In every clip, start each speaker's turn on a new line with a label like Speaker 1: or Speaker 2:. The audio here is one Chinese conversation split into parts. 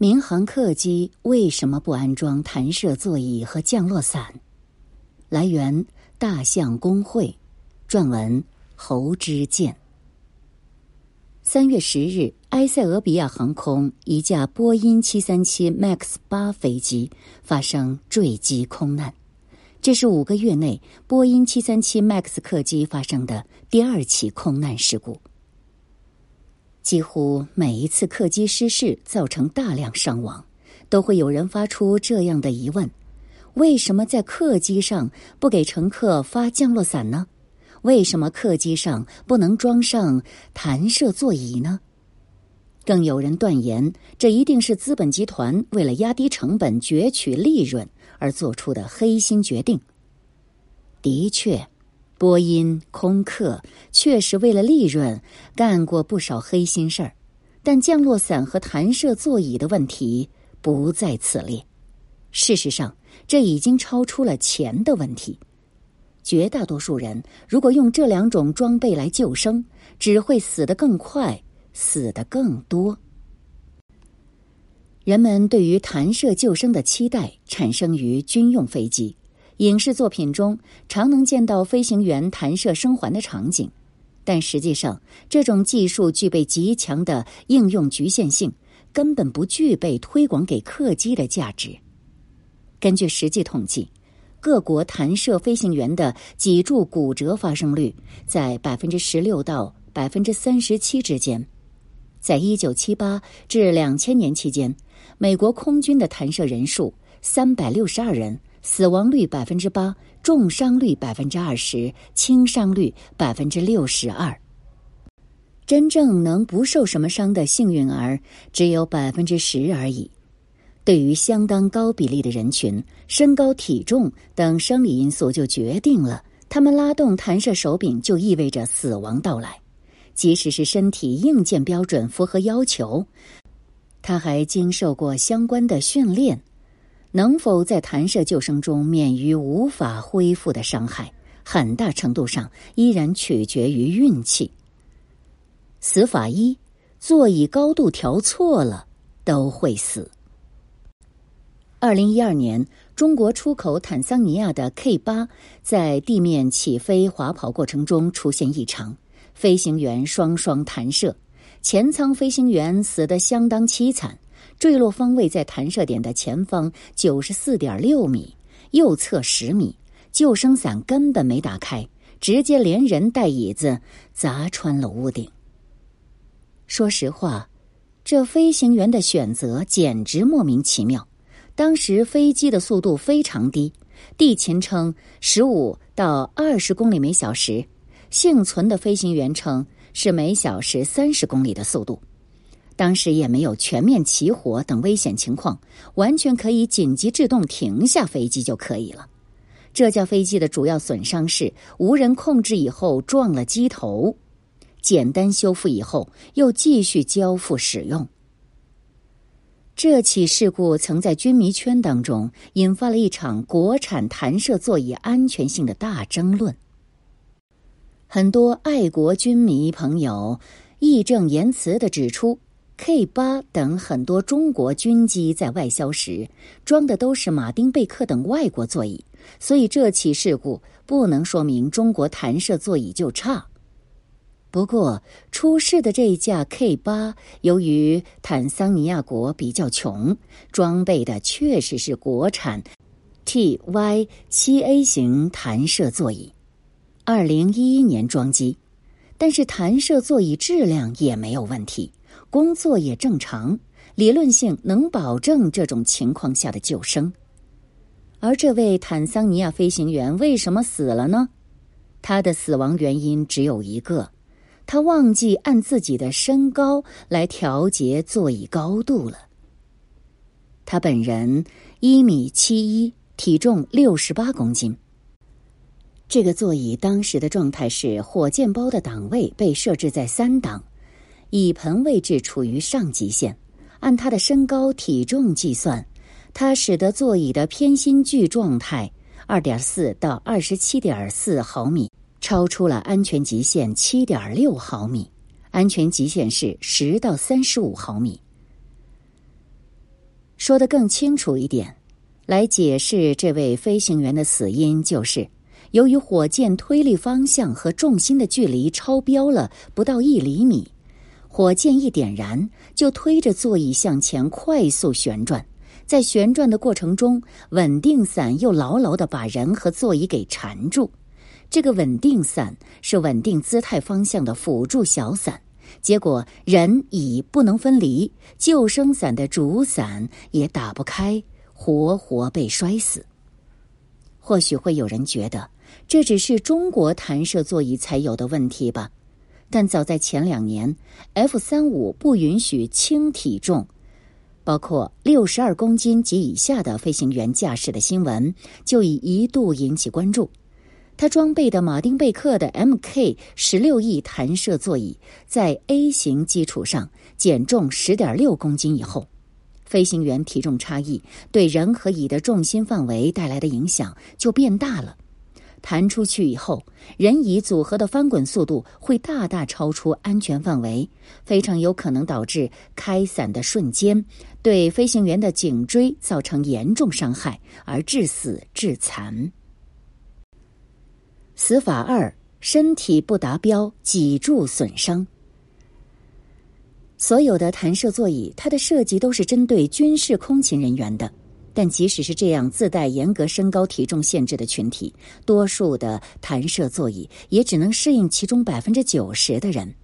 Speaker 1: 民航客机为什么不安装弹射座椅和降落伞？来源：大象公会，撰文：侯之健。三月十日，埃塞俄比亚航空一架波音七三七 MAX 八飞机发生坠机空难，这是五个月内波音七三七 MAX 客机发生的第二起空难事故。几乎每一次客机失事造成大量伤亡，都会有人发出这样的疑问：为什么在客机上不给乘客发降落伞呢？为什么客机上不能装上弹射座椅呢？更有人断言，这一定是资本集团为了压低成本、攫取利润而做出的黑心决定。的确。波音、空客确实为了利润干过不少黑心事儿，但降落伞和弹射座椅的问题不在此列。事实上，这已经超出了钱的问题。绝大多数人如果用这两种装备来救生，只会死得更快，死得更多。人们对于弹射救生的期待产生于军用飞机。影视作品中常能见到飞行员弹射生还的场景，但实际上这种技术具备极强的应用局限性，根本不具备推广给客机的价值。根据实际统计，各国弹射飞行员的脊柱骨折发生率在百分之十六到百分之三十七之间。在一九七八至两千年期间，美国空军的弹射人数三百六十二人。死亡率百分之八，重伤率百分之二十，轻伤率百分之六十二。真正能不受什么伤的幸运儿只有百分之十而已。对于相当高比例的人群，身高、体重等生理因素就决定了他们拉动弹射手柄就意味着死亡到来。即使是身体硬件标准符合要求，他还经受过相关的训练。能否在弹射救生中免于无法恢复的伤害，很大程度上依然取决于运气。死法一：座椅高度调错了都会死。二零一二年，中国出口坦桑尼亚的 K 八在地面起飞滑跑过程中出现异常，飞行员双双弹射，前舱飞行员死得相当凄惨。坠落方位在弹射点的前方九十四点六米，右侧十米。救生伞根本没打开，直接连人带椅子砸穿了屋顶。说实话，这飞行员的选择简直莫名其妙。当时飞机的速度非常低，地勤称十五到二十公里每小时，幸存的飞行员称是每小时三十公里的速度。当时也没有全面起火等危险情况，完全可以紧急制动停下飞机就可以了。这架飞机的主要损伤是无人控制以后撞了机头，简单修复以后又继续交付使用。这起事故曾在军迷圈当中引发了一场国产弹射座椅安全性的大争论。很多爱国军迷朋友义正言辞的指出。K 八等很多中国军机在外销时装的都是马丁贝克等外国座椅，所以这起事故不能说明中国弹射座椅就差。不过出事的这一架 K 八，由于坦桑尼亚国比较穷，装备的确实是国产 TY 七 A 型弹射座椅，二零一一年装机，但是弹射座椅质量也没有问题。工作也正常，理论性能保证这种情况下的救生。而这位坦桑尼亚飞行员为什么死了呢？他的死亡原因只有一个：他忘记按自己的身高来调节座椅高度了。他本人一米七一，体重六十八公斤。这个座椅当时的状态是火箭包的档位被设置在三档。椅盆位置处于上极限，按他的身高体重计算，他使得座椅的偏心距状态二点四到二十七点四毫米，超出了安全极限七点六毫米，安全极限是十到三十五毫米。说得更清楚一点，来解释这位飞行员的死因，就是由于火箭推力方向和重心的距离超标了不到一厘米，火箭一点燃就推着座椅向前快速旋转，在旋转的过程中，稳定伞又牢牢的把人和座椅给缠住。这个稳定伞是稳定姿态方向的辅助小伞，结果人已不能分离，救生伞的主伞也打不开，活活被摔死。或许会有人觉得这只是中国弹射座椅才有的问题吧，但早在前两年，F 三五不允许轻体重，包括六十二公斤及以下的飞行员驾驶的新闻就已一度引起关注。他装备的马丁贝克的 Mk 十六 E 弹射座椅，在 A 型基础上减重十点六公斤以后，飞行员体重差异对人和椅的重心范围带来的影响就变大了。弹出去以后，人椅组合的翻滚速度会大大超出安全范围，非常有可能导致开伞的瞬间对飞行员的颈椎造成严重伤害，而致死致残。死法二：身体不达标，脊柱损伤。所有的弹射座椅，它的设计都是针对军事空勤人员的。但即使是这样自带严格身高体重限制的群体，多数的弹射座椅也只能适应其中百分之九十的人。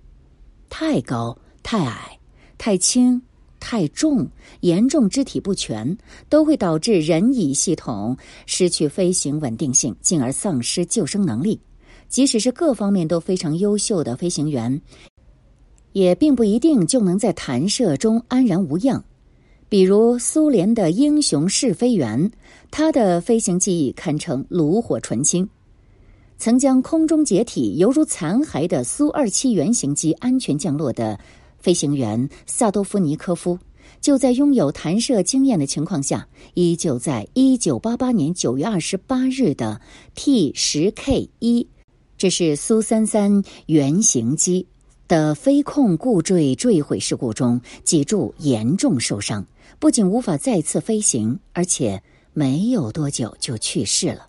Speaker 1: 太高、太矮、太轻。太重、严重肢体不全，都会导致人椅系统失去飞行稳定性，进而丧失救生能力。即使是各方面都非常优秀的飞行员，也并不一定就能在弹射中安然无恙。比如苏联的英雄试飞员，他的飞行技艺堪称炉火纯青，曾将空中解体犹如残骸的苏二七原型机安全降落的。飞行员萨多夫尼科夫就在拥有弹射经验的情况下，依旧在一九八八年九月二十八日的 T 十 K 一，这是苏三三原型机的飞控固坠坠毁事故中，脊柱严重受伤，不仅无法再次飞行，而且没有多久就去世了。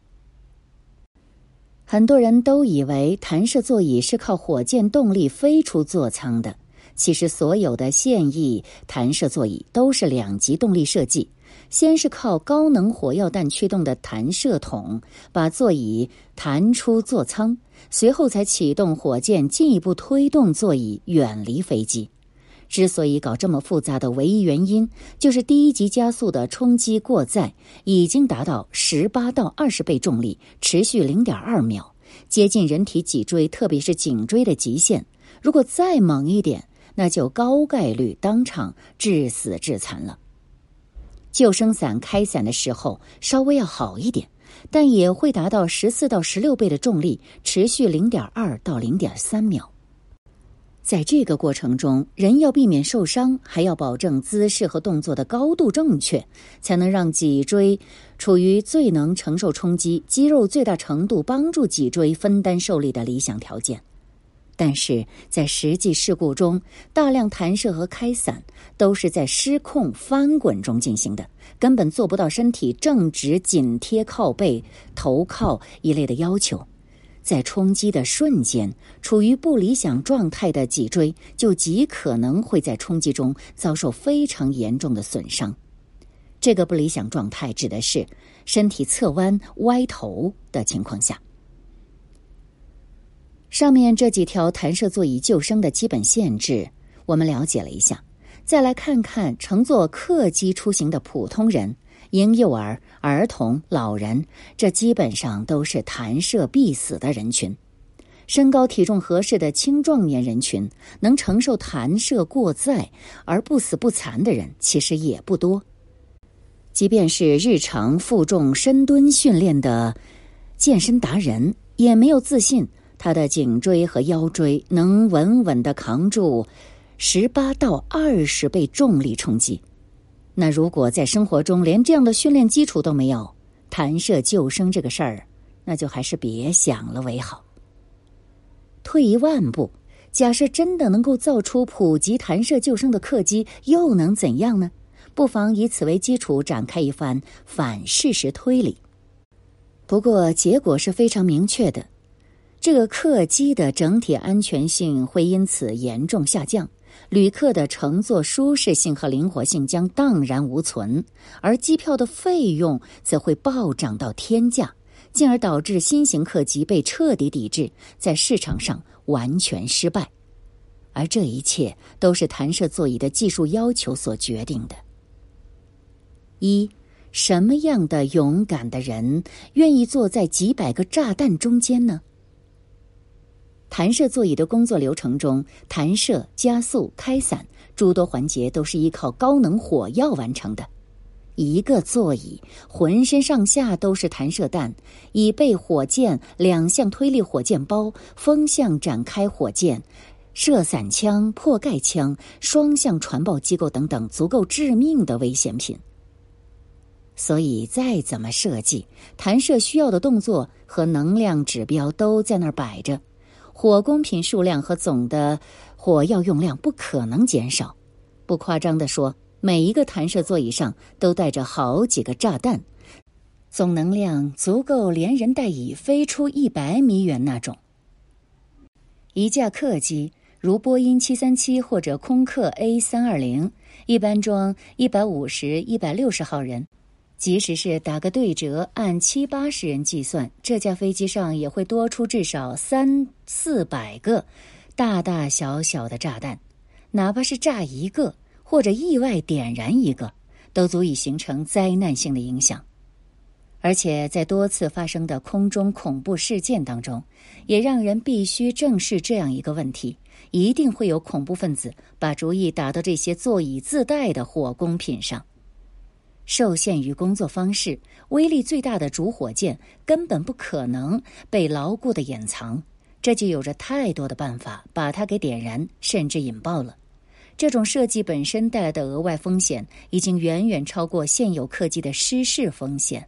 Speaker 1: 很多人都以为弹射座椅是靠火箭动力飞出座舱的。其实，所有的现役弹射座椅都是两级动力设计。先是靠高能火药弹驱动的弹射筒把座椅弹出座舱，随后才启动火箭进一步推动座椅远离飞机。之所以搞这么复杂的唯一原因，就是第一级加速的冲击过载已经达到十八到二十倍重力，持续零点二秒，接近人体脊椎，特别是颈椎的极限。如果再猛一点，那就高概率当场致死致残了。救生伞开伞的时候稍微要好一点，但也会达到十四到十六倍的重力，持续零点二到零点三秒。在这个过程中，人要避免受伤，还要保证姿势和动作的高度正确，才能让脊椎处于最能承受冲击、肌肉最大程度帮助脊椎分担受力的理想条件。但是在实际事故中，大量弹射和开伞都是在失控翻滚中进行的，根本做不到身体正直、紧贴靠背、头靠一类的要求。在冲击的瞬间，处于不理想状态的脊椎就极可能会在冲击中遭受非常严重的损伤。这个不理想状态指的是身体侧弯、歪头的情况下。上面这几条弹射座椅救生的基本限制，我们了解了一下。再来看看乘坐客机出行的普通人、婴幼儿、儿童、老人，这基本上都是弹射必死的人群。身高体重合适的青壮年人群，能承受弹射过载而不死不残的人，其实也不多。即便是日常负重深蹲训练的健身达人，也没有自信。他的颈椎和腰椎能稳稳的扛住十八到二十倍重力冲击。那如果在生活中连这样的训练基础都没有，弹射救生这个事儿，那就还是别想了为好。退一万步，假设真的能够造出普及弹射救生的客机，又能怎样呢？不妨以此为基础展开一番反事实推理。不过，结果是非常明确的：这个客机的整体安全性会因此严重下降，旅客的乘坐舒适性和灵活性将荡然无存，而机票的费用则会暴涨到天价，进而导致新型客机被彻底抵制，在市场上完全失败。而这一切都是弹射座椅的技术要求所决定的。一，什么样的勇敢的人愿意坐在几百个炸弹中间呢？弹射座椅的工作流程中，弹射、加速、开伞诸多环节都是依靠高能火药完成的。一个座椅浑身上下都是弹射弹，以备火箭、两项推力火箭包、风向展开火箭。射伞枪、破盖枪、双向传爆机构等等足够致命的危险品。所以，再怎么设计，弹射需要的动作和能量指标都在那儿摆着，火工品数量和总的火药用量不可能减少。不夸张的说，每一个弹射座椅上都带着好几个炸弹，总能量足够连人带椅飞出一百米远那种。一架客机。如波音七三七或者空客 A 三二零，一般装一百五十一百六十号人，即使是打个对折，按七八十人计算，这架飞机上也会多出至少三四百个大大小小的炸弹，哪怕是炸一个或者意外点燃一个，都足以形成灾难性的影响。而且在多次发生的空中恐怖事件当中，也让人必须正视这样一个问题。一定会有恐怖分子把主意打到这些座椅自带的火工品上。受限于工作方式，威力最大的主火箭根本不可能被牢固的掩藏，这就有着太多的办法把它给点燃，甚至引爆了。这种设计本身带来的额外风险已经远远超过现有客机的失事风险，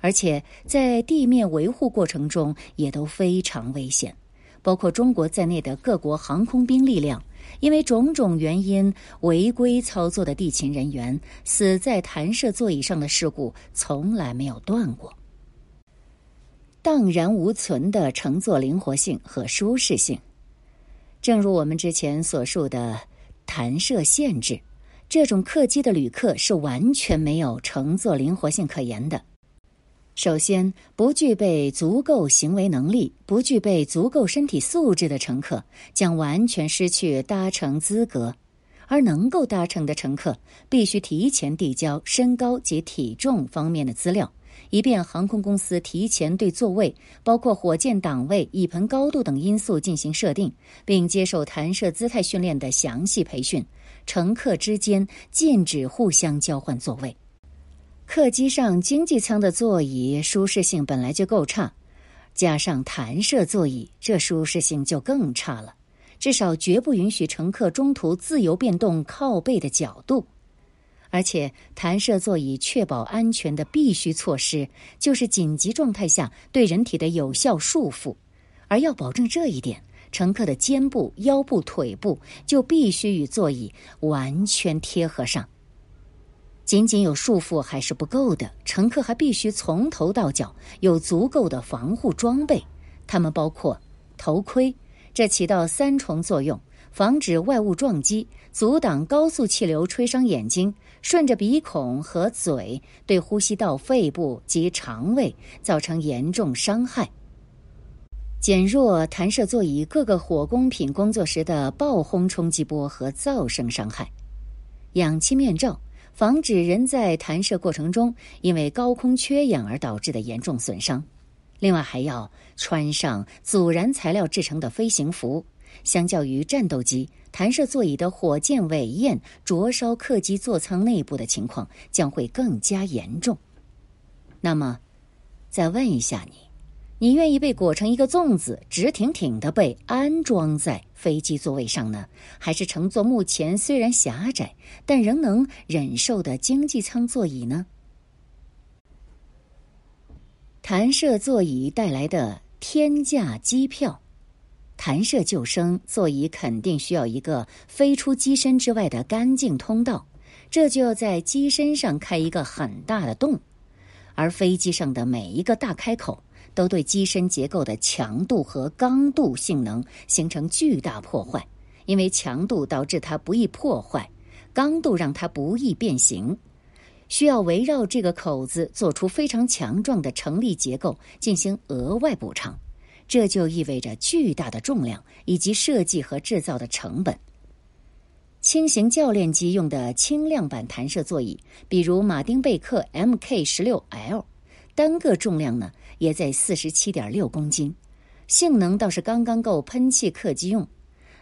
Speaker 1: 而且在地面维护过程中也都非常危险。包括中国在内的各国航空兵力量，因为种种原因违规操作的地勤人员死在弹射座椅上的事故从来没有断过。荡然无存的乘坐灵活性和舒适性，正如我们之前所述的弹射限制，这种客机的旅客是完全没有乘坐灵活性可言的。首先，不具备足够行为能力、不具备足够身体素质的乘客将完全失去搭乘资格，而能够搭乘的乘客必须提前递交身高及体重方面的资料，以便航空公司提前对座位，包括火箭档位、椅盆高度等因素进行设定，并接受弹射姿态训练的详细培训。乘客之间禁止互相交换座位。客机上经济舱的座椅舒适性本来就够差，加上弹射座椅，这舒适性就更差了。至少绝不允许乘客中途自由变动靠背的角度。而且，弹射座椅确保安全的必须措施就是紧急状态下对人体的有效束缚。而要保证这一点，乘客的肩部、腰部、腿部就必须与座椅完全贴合上。仅仅有束缚还是不够的，乘客还必须从头到脚有足够的防护装备。它们包括头盔，这起到三重作用：防止外物撞击，阻挡高速气流吹伤眼睛，顺着鼻孔和嘴对呼吸道、肺部及肠胃造成严重伤害，减弱弹射座椅各个火工品工作时的爆轰冲击波和噪声伤害。氧气面罩。防止人在弹射过程中因为高空缺氧而导致的严重损伤。另外，还要穿上阻燃材料制成的飞行服。相较于战斗机，弹射座椅的火箭尾焰灼烧客机座舱内部的情况将会更加严重。那么，再问一下你。你愿意被裹成一个粽子，直挺挺的被安装在飞机座位上呢，还是乘坐目前虽然狭窄但仍能忍受的经济舱座椅呢？弹射座椅带来的天价机票，弹射救生座椅肯定需要一个飞出机身之外的干净通道，这就要在机身上开一个很大的洞，而飞机上的每一个大开口都对机身结构的强度和刚度性能形成巨大破坏，因为强度导致它不易破坏，刚度让它不易变形，需要围绕这个口子做出非常强壮的成立结构进行额外补偿，这就意味着巨大的重量以及设计和制造的成本。轻型教练机用的轻量版弹射座椅，比如马丁贝克 Mk 十六 L，单个重量呢也在四十七点六公斤，性能倒是刚刚够喷气客机用。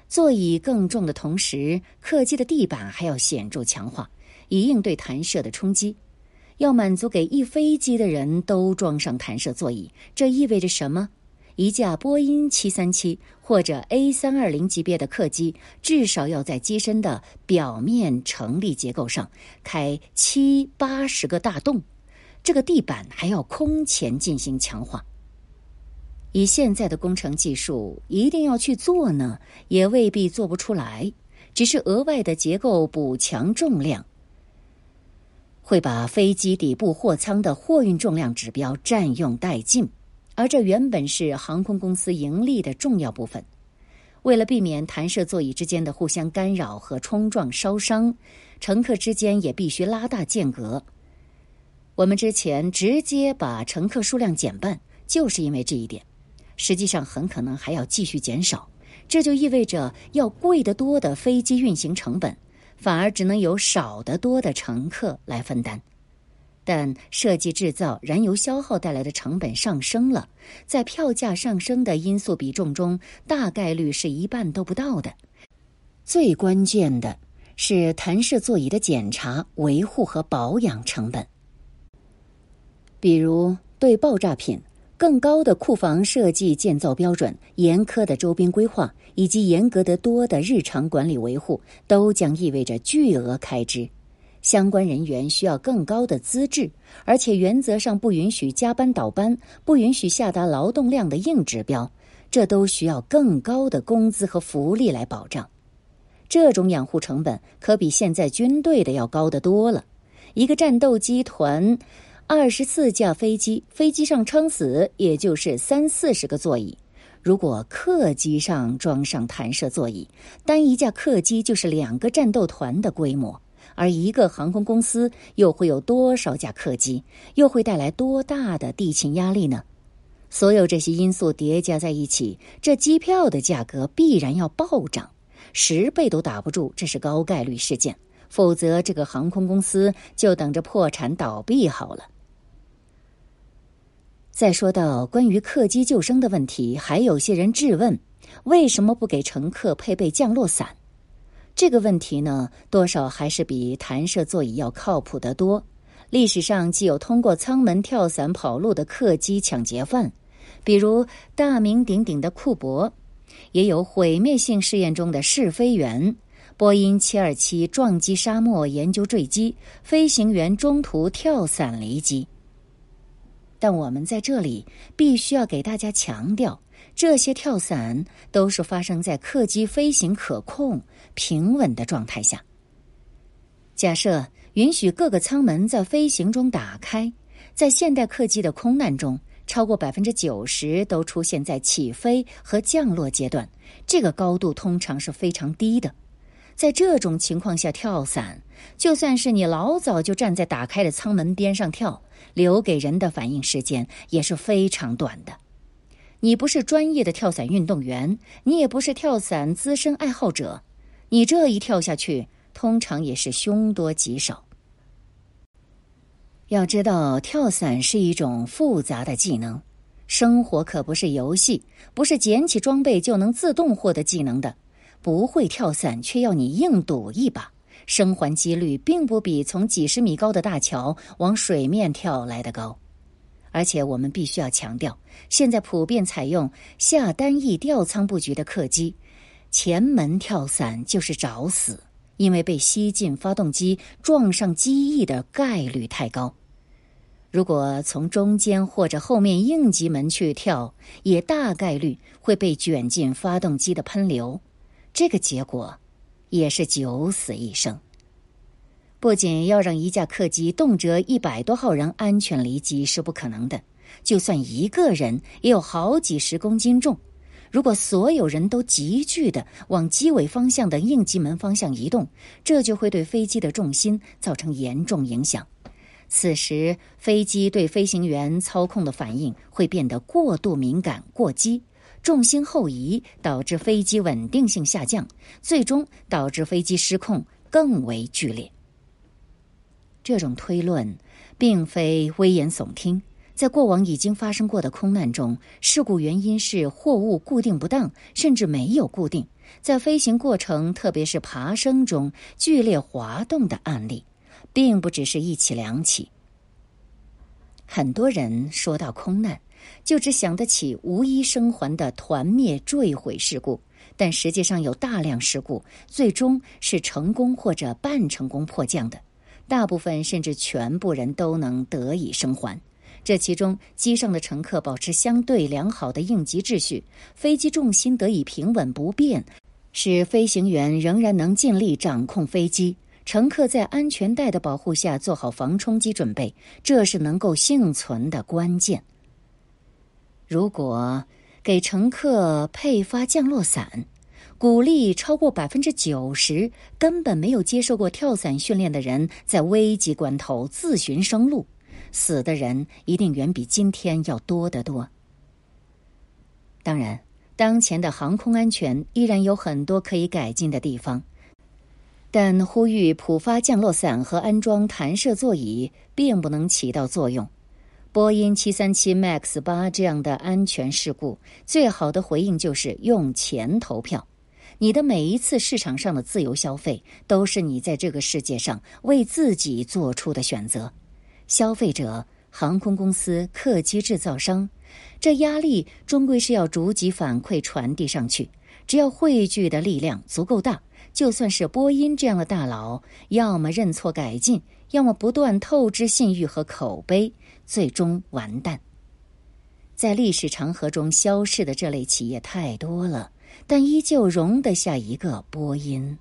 Speaker 1: 座椅更重的同时，客机的地板还要显著强化，以应对弹射的冲击。要满足给一飞机的人都装上弹射座椅，这意味着什么？一架波音七三七或者 A 三二零级别的客机，至少要在机身的表面成立结构上开七八十个大洞，这个地板还要空前进行强化。以现在的工程技术，一定要去做呢，也未必做不出来。只是额外的结构补强重量，会把飞机底部货舱的货运重量指标占用殆尽。而这原本是航空公司盈利的重要部分。为了避免弹射座椅之间的互相干扰和冲撞烧伤，乘客之间也必须拉大间隔。我们之前直接把乘客数量减半，就是因为这一点。实际上很可能还要继续减少，这就意味着要贵得多的飞机运行成本，反而只能由少得多的乘客来分担。但设计制造、燃油消耗带来的成本上升了，在票价上升的因素比重中，大概率是一半都不到的。最关键的是弹射座椅的检查、维护和保养成本，比如对爆炸品、更高的库房设计建造标准、严苛的周边规划以及严格得多的日常管理维护，都将意味着巨额开支。相关人员需要更高的资质，而且原则上不允许加班倒班，不允许下达劳动量的硬指标，这都需要更高的工资和福利来保障。这种养护成本可比现在军队的要高得多了。一个战斗机团，二十四架飞机，飞机上撑死也就是三四十个座椅。如果客机上装上弹射座椅，单一架客机就是两个战斗团的规模。而一个航空公司又会有多少架客机？又会带来多大的地勤压力呢？所有这些因素叠加在一起，这机票的价格必然要暴涨，十倍都打不住，这是高概率事件。否则，这个航空公司就等着破产倒闭好了。再说到关于客机救生的问题，还有些人质问：为什么不给乘客配备降落伞？这个问题呢，多少还是比弹射座椅要靠谱得多。历史上既有通过舱门跳伞跑路的客机抢劫犯，比如大名鼎鼎的库珀，也有毁灭性试验中的试飞员——波音七二七撞击沙漠研究坠机，飞行员中途跳伞离机。但我们在这里必须要给大家强调。这些跳伞都是发生在客机飞行可控、平稳的状态下。假设允许各个舱门在飞行中打开，在现代客机的空难中，超过百分之九十都出现在起飞和降落阶段，这个高度通常是非常低的。在这种情况下跳伞，就算是你老早就站在打开的舱门边上跳，留给人的反应时间也是非常短的。你不是专业的跳伞运动员，你也不是跳伞资深爱好者，你这一跳下去，通常也是凶多吉少。要知道，跳伞是一种复杂的技能，生活可不是游戏，不是捡起装备就能自动获得技能的。不会跳伞，却要你硬赌一把，生还几率并不比从几十米高的大桥往水面跳来的高。而且我们必须要强调，现在普遍采用下单翼吊舱布局的客机，前门跳伞就是找死，因为被吸进发动机撞上机翼的概率太高。如果从中间或者后面应急门去跳，也大概率会被卷进发动机的喷流，这个结果也是九死一生。不仅要让一架客机动辄一百多号人安全离机是不可能的，就算一个人也有好几十公斤重。如果所有人都急剧的往机尾方向的应急门方向移动，这就会对飞机的重心造成严重影响。此时，飞机对飞行员操控的反应会变得过度敏感、过激，重心后移导致飞机稳定性下降，最终导致飞机失控更为剧烈。这种推论并非危言耸听。在过往已经发生过的空难中，事故原因是货物固定不当，甚至没有固定。在飞行过程，特别是爬升中剧烈滑动的案例，并不只是一起两起。很多人说到空难，就只想得起无一生还的团灭坠毁事故，但实际上有大量事故最终是成功或者半成功迫降的，大部分甚至全部人都能得以生还。这其中，机上的乘客保持相对良好的应急秩序，飞机重心得以平稳不变，使飞行员仍然能尽力掌控飞机。乘客在安全带的保护下做好防冲击准备，这是能够幸存的关键。如果给乘客配发降落伞，鼓励超过百分之九十根本没有接受过跳伞训练的人在危急关头自寻生路。死的人一定远比今天要多得多。当然，当前的航空安全依然有很多可以改进的地方，但呼吁普发降落伞和安装弹射座椅并不能起到作用。波音七三七 MAX 八这样的安全事故，最好的回应就是用钱投票。你的每一次市场上的自由消费，都是你在这个世界上为自己做出的选择。消费者、航空公司、客机制造商，这压力终归是要逐级反馈传递上去。只要汇聚的力量足够大，就算是波音这样的大佬，要么认错改进，要么不断透支信誉和口碑，最终完蛋。在历史长河中消逝的这类企业太多了，但依旧容得下一个波音。